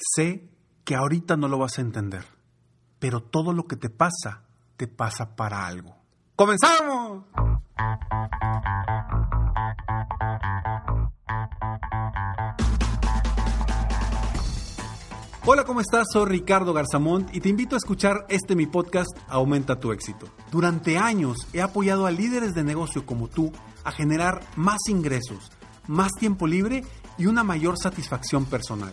Sé que ahorita no lo vas a entender, pero todo lo que te pasa, te pasa para algo. ¡Comenzamos! Hola, ¿cómo estás? Soy Ricardo Garzamont y te invito a escuchar este mi podcast Aumenta tu éxito. Durante años he apoyado a líderes de negocio como tú a generar más ingresos, más tiempo libre y una mayor satisfacción personal.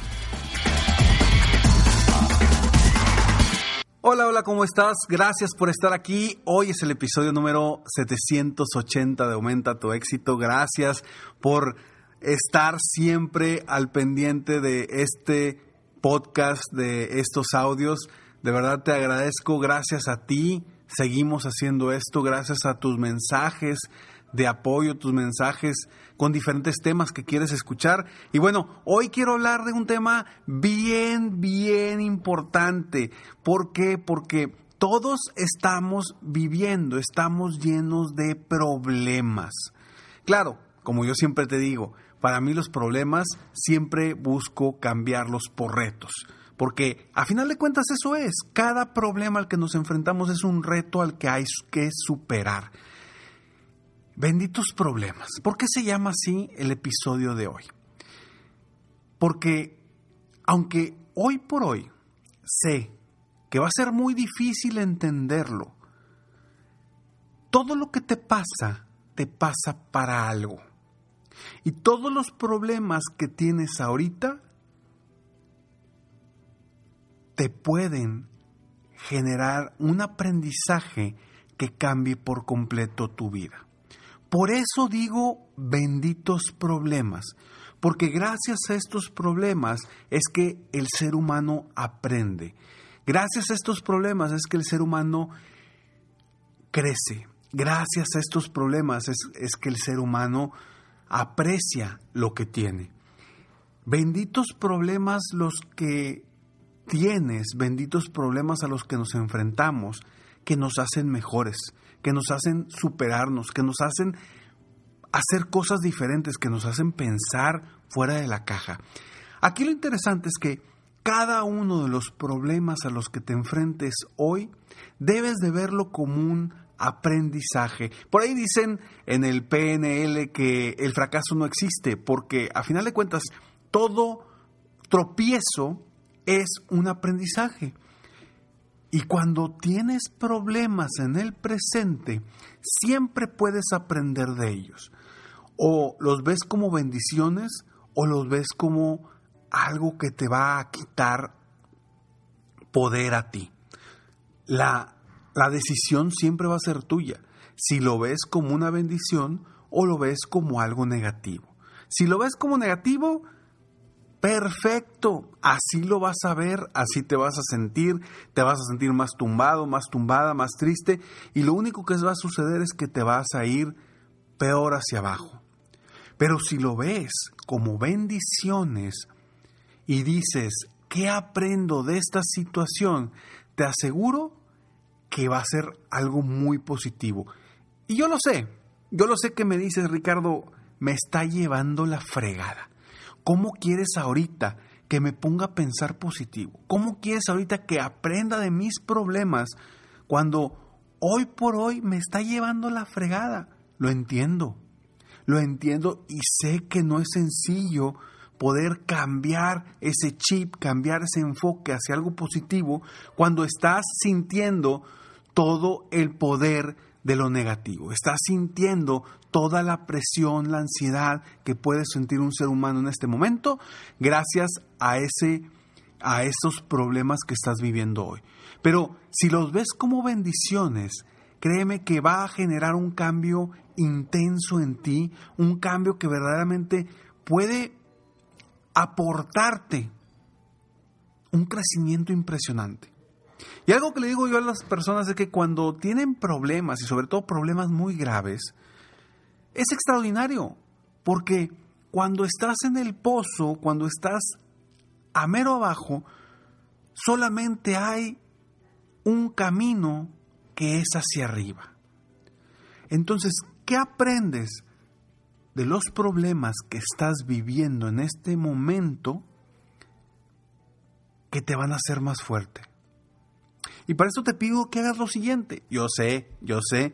Hola, hola, ¿cómo estás? Gracias por estar aquí. Hoy es el episodio número 780 de Aumenta tu éxito. Gracias por estar siempre al pendiente de este podcast, de estos audios. De verdad te agradezco. Gracias a ti. Seguimos haciendo esto gracias a tus mensajes, de apoyo, tus mensajes con diferentes temas que quieres escuchar. Y bueno, hoy quiero hablar de un tema bien, bien importante. ¿Por qué? Porque todos estamos viviendo, estamos llenos de problemas. Claro, como yo siempre te digo, para mí los problemas siempre busco cambiarlos por retos. Porque a final de cuentas eso es, cada problema al que nos enfrentamos es un reto al que hay que superar. Benditos problemas. ¿Por qué se llama así el episodio de hoy? Porque aunque hoy por hoy sé que va a ser muy difícil entenderlo, todo lo que te pasa, te pasa para algo. Y todos los problemas que tienes ahorita te pueden generar un aprendizaje que cambie por completo tu vida. Por eso digo benditos problemas, porque gracias a estos problemas es que el ser humano aprende. Gracias a estos problemas es que el ser humano crece. Gracias a estos problemas es, es que el ser humano aprecia lo que tiene. Benditos problemas los que tienes, benditos problemas a los que nos enfrentamos, que nos hacen mejores, que nos hacen superarnos, que nos hacen hacer cosas diferentes, que nos hacen pensar fuera de la caja. Aquí lo interesante es que cada uno de los problemas a los que te enfrentes hoy, debes de verlo como un aprendizaje. Por ahí dicen en el PNL que el fracaso no existe, porque a final de cuentas todo tropiezo es un aprendizaje. Y cuando tienes problemas en el presente, siempre puedes aprender de ellos. O los ves como bendiciones o los ves como algo que te va a quitar poder a ti. La, la decisión siempre va a ser tuya. Si lo ves como una bendición o lo ves como algo negativo. Si lo ves como negativo, Perfecto, así lo vas a ver, así te vas a sentir, te vas a sentir más tumbado, más tumbada, más triste y lo único que va a suceder es que te vas a ir peor hacia abajo. Pero si lo ves como bendiciones y dices, ¿qué aprendo de esta situación? Te aseguro que va a ser algo muy positivo. Y yo lo sé, yo lo sé que me dices, Ricardo, me está llevando la fregada. ¿Cómo quieres ahorita que me ponga a pensar positivo? ¿Cómo quieres ahorita que aprenda de mis problemas cuando hoy por hoy me está llevando la fregada? Lo entiendo, lo entiendo y sé que no es sencillo poder cambiar ese chip, cambiar ese enfoque hacia algo positivo cuando estás sintiendo todo el poder de lo negativo. Estás sintiendo toda la presión, la ansiedad que puede sentir un ser humano en este momento gracias a ese a esos problemas que estás viviendo hoy. Pero si los ves como bendiciones, créeme que va a generar un cambio intenso en ti, un cambio que verdaderamente puede aportarte un crecimiento impresionante. Y algo que le digo yo a las personas es que cuando tienen problemas, y sobre todo problemas muy graves, es extraordinario. Porque cuando estás en el pozo, cuando estás a mero abajo, solamente hay un camino que es hacia arriba. Entonces, ¿qué aprendes de los problemas que estás viviendo en este momento que te van a hacer más fuerte? Y para eso te pido que hagas lo siguiente. Yo sé, yo sé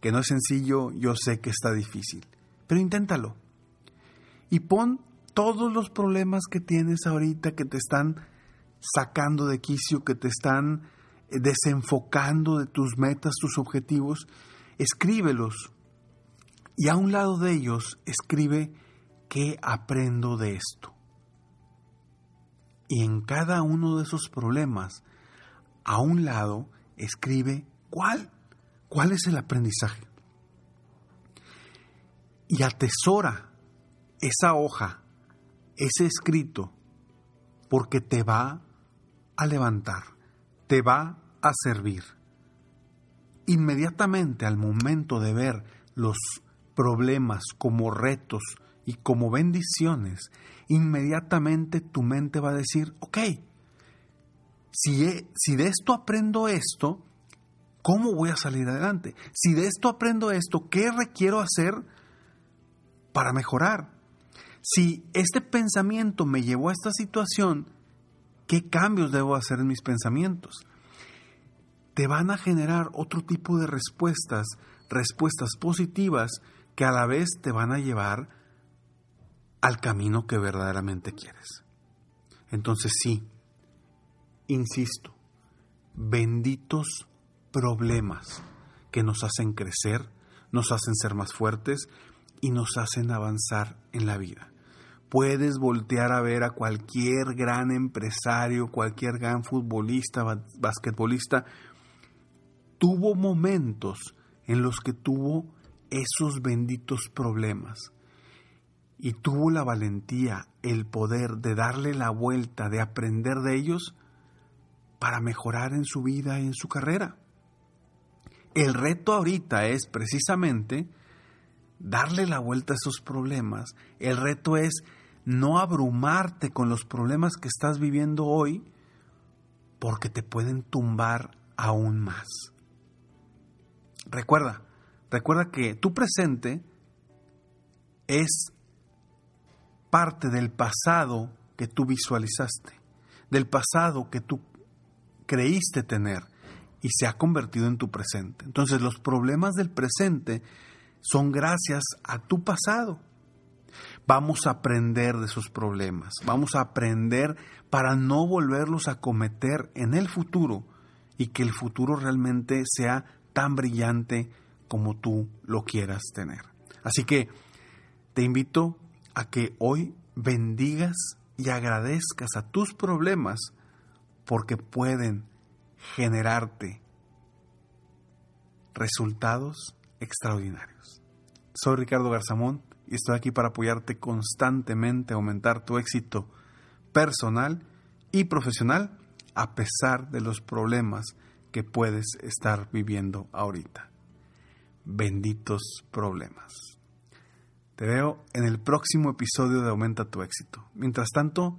que no es sencillo, yo sé que está difícil, pero inténtalo. Y pon todos los problemas que tienes ahorita que te están sacando de quicio, que te están eh, desenfocando de tus metas, tus objetivos, escríbelos. Y a un lado de ellos escribe qué aprendo de esto. Y en cada uno de esos problemas, a un lado escribe cuál, cuál es el aprendizaje. Y atesora esa hoja, ese escrito, porque te va a levantar, te va a servir. Inmediatamente al momento de ver los problemas como retos y como bendiciones, inmediatamente tu mente va a decir, ok, si, de esto aprendo esto, ¿cómo voy a salir adelante? Si de esto aprendo esto, ¿qué requiero hacer para mejorar? Si este pensamiento me llevó a esta situación, ¿qué cambios debo hacer en mis pensamientos? Te van a generar otro tipo de respuestas, respuestas positivas que a la vez te van a llevar al camino que verdaderamente quieres. Entonces sí, insisto, benditos problemas que nos hacen crecer, nos hacen ser más fuertes y nos hacen avanzar en la vida. Puedes voltear a ver a cualquier gran empresario, cualquier gran futbolista, basquetbolista, tuvo momentos en los que tuvo esos benditos problemas y tuvo la valentía, el poder de darle la vuelta, de aprender de ellos para mejorar en su vida y en su carrera. El reto ahorita es precisamente darle la vuelta a esos problemas. El reto es no abrumarte con los problemas que estás viviendo hoy porque te pueden tumbar aún más. Recuerda, recuerda que tu presente es parte del pasado que tú visualizaste, del pasado que tú creíste tener y se ha convertido en tu presente. Entonces los problemas del presente son gracias a tu pasado. Vamos a aprender de esos problemas, vamos a aprender para no volverlos a cometer en el futuro y que el futuro realmente sea tan brillante como tú lo quieras tener. Así que te invito a que hoy bendigas y agradezcas a tus problemas porque pueden generarte resultados extraordinarios. Soy Ricardo Garzamón y estoy aquí para apoyarte constantemente a aumentar tu éxito personal y profesional a pesar de los problemas que puedes estar viviendo ahorita. Benditos problemas. Te veo en el próximo episodio de Aumenta tu éxito. Mientras tanto,